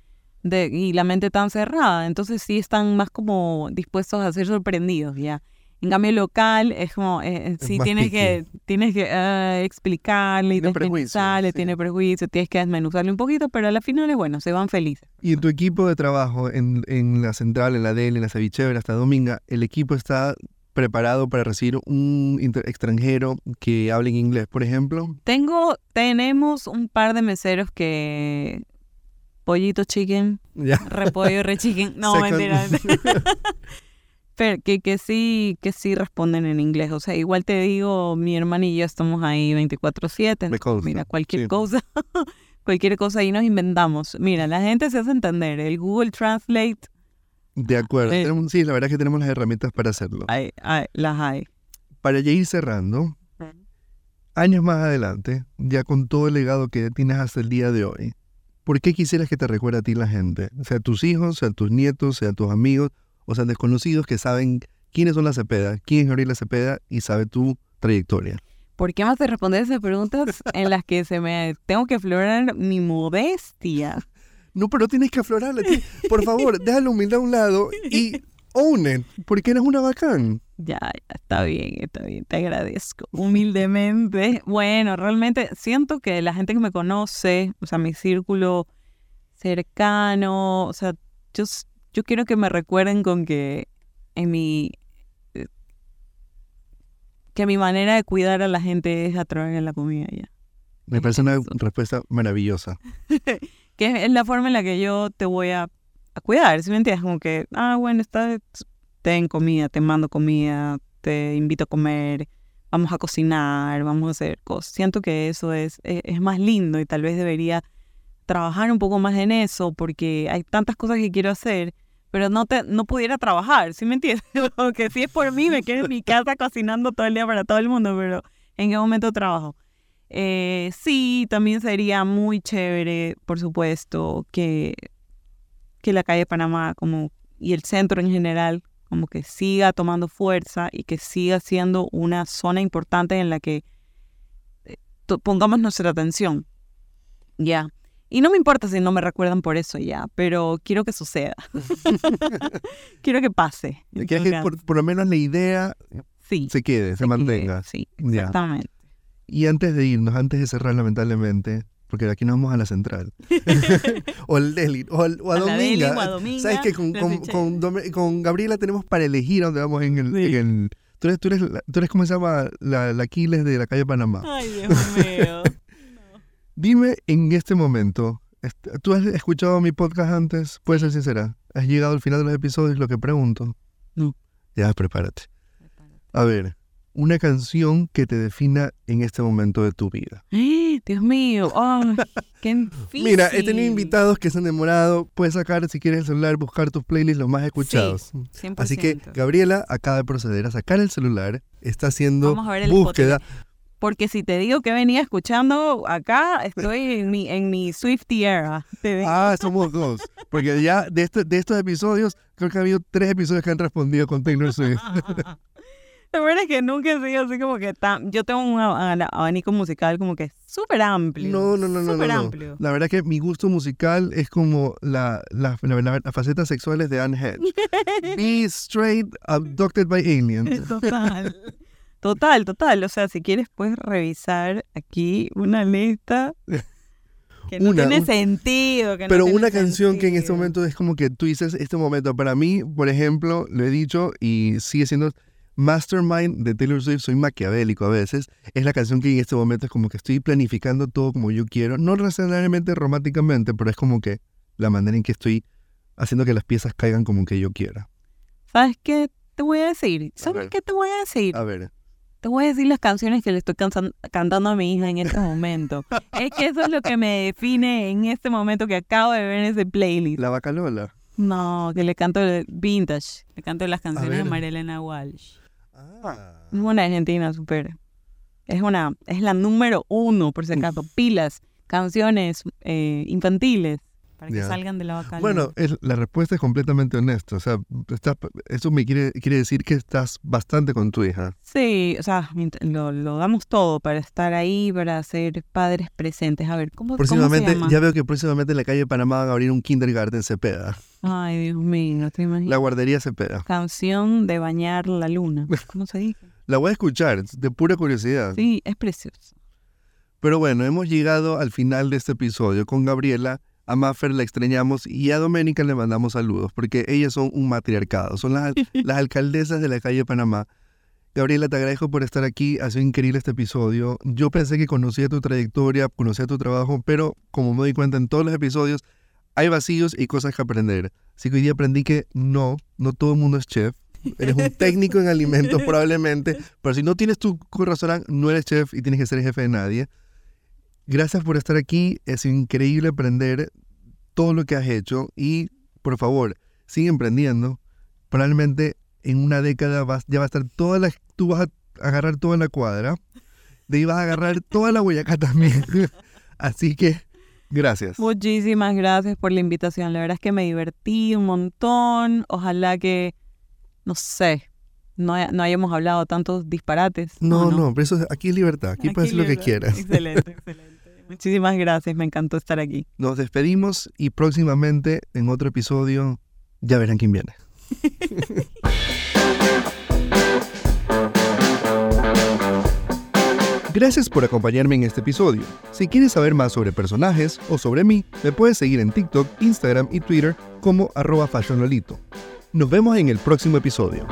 de, y la mente tan cerrada. Entonces sí están más como dispuestos a ser sorprendidos, ya. En cambio, local es como, eh, eh, Es sí tienes que, tienes que ah, explicarle Tiene prejuicio, desmenuzarle, sí. tiene prejuicio, tienes que desmenuzarle un poquito, pero a la final es bueno, se van felices. Y en tu equipo de trabajo, en, en la central, en la DEL, en la Sabichevera, hasta Dominga, ¿el equipo está preparado para recibir un extranjero que hable en inglés, por ejemplo? Tengo, tenemos un par de meseros que pollito chicken, repollo re chicken, no mentira, pero que, que sí, que sí responden en inglés. O sea, igual te digo, mi hermana y yo estamos ahí 24/7. Me consta, Mira, cualquier sí. cosa, cualquier cosa ahí nos inventamos. Mira, la gente se hace entender. El Google Translate, De acuerdo. Eh. Tenemos- sí, la verdad es que tenemos las herramientas para hacerlo. hay- hay- las hay. Para ya ir cerrando, años más adelante, ya con todo el legado que tienes hasta el día de hoy, ¿por qué quisieras que te recuerde a ti la gente? Sea tus hijos, sea tus nietos, sea tus amigos, o sean desconocidos que saben quiénes son la Cepeda, quién es Gabriela Cepeda y sabe tu trayectoria. ¿Por qué más te responder esas preguntas en las que se me tengo que aflorar mi modestia? No, pero tienes que aflorarla. Por favor, deja la humildad a un lado y own it, porque eres una bacán. Ya, ya, está bien, está bien, te agradezco humildemente. Bueno, realmente siento que la gente que me conoce, o sea, mi círculo cercano, o sea, yo, yo quiero que me recuerden con que en mi eh, que mi manera de cuidar a la gente es a través de la comida ya. Me parece una Eso. respuesta maravillosa. Que es la forma en la que yo te voy a, a cuidar, ¿sí me entiendes? Como que, ah, bueno, está, ten comida, te mando comida, te invito a comer, vamos a cocinar, vamos a hacer cosas. Siento que eso es, es, es más lindo y tal vez debería trabajar un poco más en eso porque hay tantas cosas que quiero hacer, pero no, te, no pudiera trabajar, ¿sí me entiendes? Porque si es por mí, me quedo en mi casa cocinando todo el día para todo el mundo, pero ¿en qué momento trabajo? Eh, sí, también sería muy chévere, por supuesto, que, que la calle de Panamá como, y el centro en general como que siga tomando fuerza y que siga siendo una zona importante en la que eh, pongamos nuestra atención. Ya. Y no me importa si no me recuerdan por eso ya, pero quiero que suceda. quiero que pase. que por, por lo menos la idea sí, se quede, se mantenga. Sí, Ya. exactamente. Y antes de irnos, antes de cerrar lamentablemente, porque de aquí nos vamos a la central, o al Delhi, o, al- o a, A Dominga. o a Dominga, ¿Sabes que con, con, con, Gabriela tenemos para elegir a dónde vamos en el... Sí. en el- tú, eres, tú, eres, tú eres, ¿cómo se llama? La, la Aquiles de la calle Panamá. Ay, Dios mío. Dime en este momento, ¿tú has escuchado mi podcast antes? Puedes ser sincera. ¿Has llegado al final de los episodios? Lo que pregunto. No. Ya, prepárate. A ver, una canción que te defina en este momento de tu vida. ¡Eh! Dios mío, qué difícil. Mira, he tenido invitados que se han demorado. Puedes sacar, si quieres, el celular, buscar tus playlists los más escuchados. 100%. Así que Gabriela acaba de proceder a sacar el celular. Está haciendo Vamos a ver el búsqueda. Porque si te digo que venía escuchando acá, estoy en mi, en mi Swifty era. Ah, somos dos. Porque ya de, este- de estos episodios, creo que ha habido tres episodios que han respondido con Taylor Swift. La verdad es que nunca he sido así como que tan... Yo tengo un ab- abanico musical como que súper amplio. No, no, no, no, Súper no, no. amplio. La verdad que mi gusto musical es como la, la, la, la- las facetas sexuales de Anne Hedge. Be straight, abducted by aliens. Total. Total, total. O sea, si quieres puedes revisar aquí una lista que no Una, tiene un- sentido. Que no Pero tiene una canción que en este momento es como que tú dices, este momento para mí, por ejemplo, lo he dicho y sigue siendo Mastermind de Taylor Swift, soy maquiavélico a veces, es la canción que en este momento es como que estoy planificando todo como yo quiero, no necesariamente románticamente, pero es como que la manera en que estoy haciendo que las piezas caigan como que yo quiera. ¿Sabes qué te voy a decir? ¿Sabes qué te voy a decir? A ver, Te voy a decir las canciones que le estoy cantando a mi hija en este momento. es que eso es lo que me define en este momento que acabo de ver en ese playlist. La Vaca Lola. No, que le canto el vintage. Le canto las canciones de. Marilena Walsh. Ah. Es una argentina súper. Es una, es la número uno, por si acaso. Pilas. canciones eh, infantiles para que salgan de la vaca. Bueno, es- la respuesta es completamente honesta. O sea, está- eso me quiere, quiere decir que estás bastante con tu hija. Sí, o sea, lo, lo damos todo para estar ahí, para ser padres presentes. A ver, ¿cómo, cómo se Próximamente, llama? ya veo que próximamente en la calle de Panamá van a abrir un kindergarten Cepeda. Ay, Dios mío, te imaginas. La guardería Cepeda. Canción de bañar la luna. ¿Cómo se dice? La voy a escuchar, de pura curiosidad. Sí, es precioso. Pero bueno, hemos llegado al final de este episodio. Con Gabriela, a Maffer la extrañamos y a Doménica le mandamos saludos porque ellas son un matriarcado, son las, las alcaldesas de la calle de Panamá. Gabriela, te agradezco por estar aquí, ha sido increíble este episodio. Yo pensé que conocía tu trayectoria, conocía tu trabajo, pero como me doy cuenta en todos los episodios, hay vacíos y cosas que aprender. Así que hoy día aprendí que no, no todo el mundo es chef. Eres un técnico en alimentos probablemente, pero si no tienes tu restaurante, no eres chef y tienes que ser jefe de nadie. Gracias por estar aquí. Es increíble aprender todo lo que has hecho y, por favor, sigue emprendiendo. Probablemente en una década vas, ya va a estar toda la... Tú vas a agarrar toda la cuadra. De ahí vas a agarrar toda la Boyacá también. Así que, gracias. Muchísimas gracias por la invitación. La verdad es que me divertí un montón. Ojalá que, no sé, no, hay- no hayamos hablado tantos disparates. No, ¿o no, pero eso, aquí es libertad. Aquí, puedes hacer lo que quieras. Excelente, excelente. Muchísimas gracias. Me encantó estar aquí. Nos despedimos y próximamente en otro episodio ya verán quién viene. Gracias por acompañarme en este episodio. Si quieres saber más sobre personajes o sobre mí, me puedes seguir en TikTok, Instagram y Twitter como arroba fashionlolito. Nos vemos en el próximo episodio.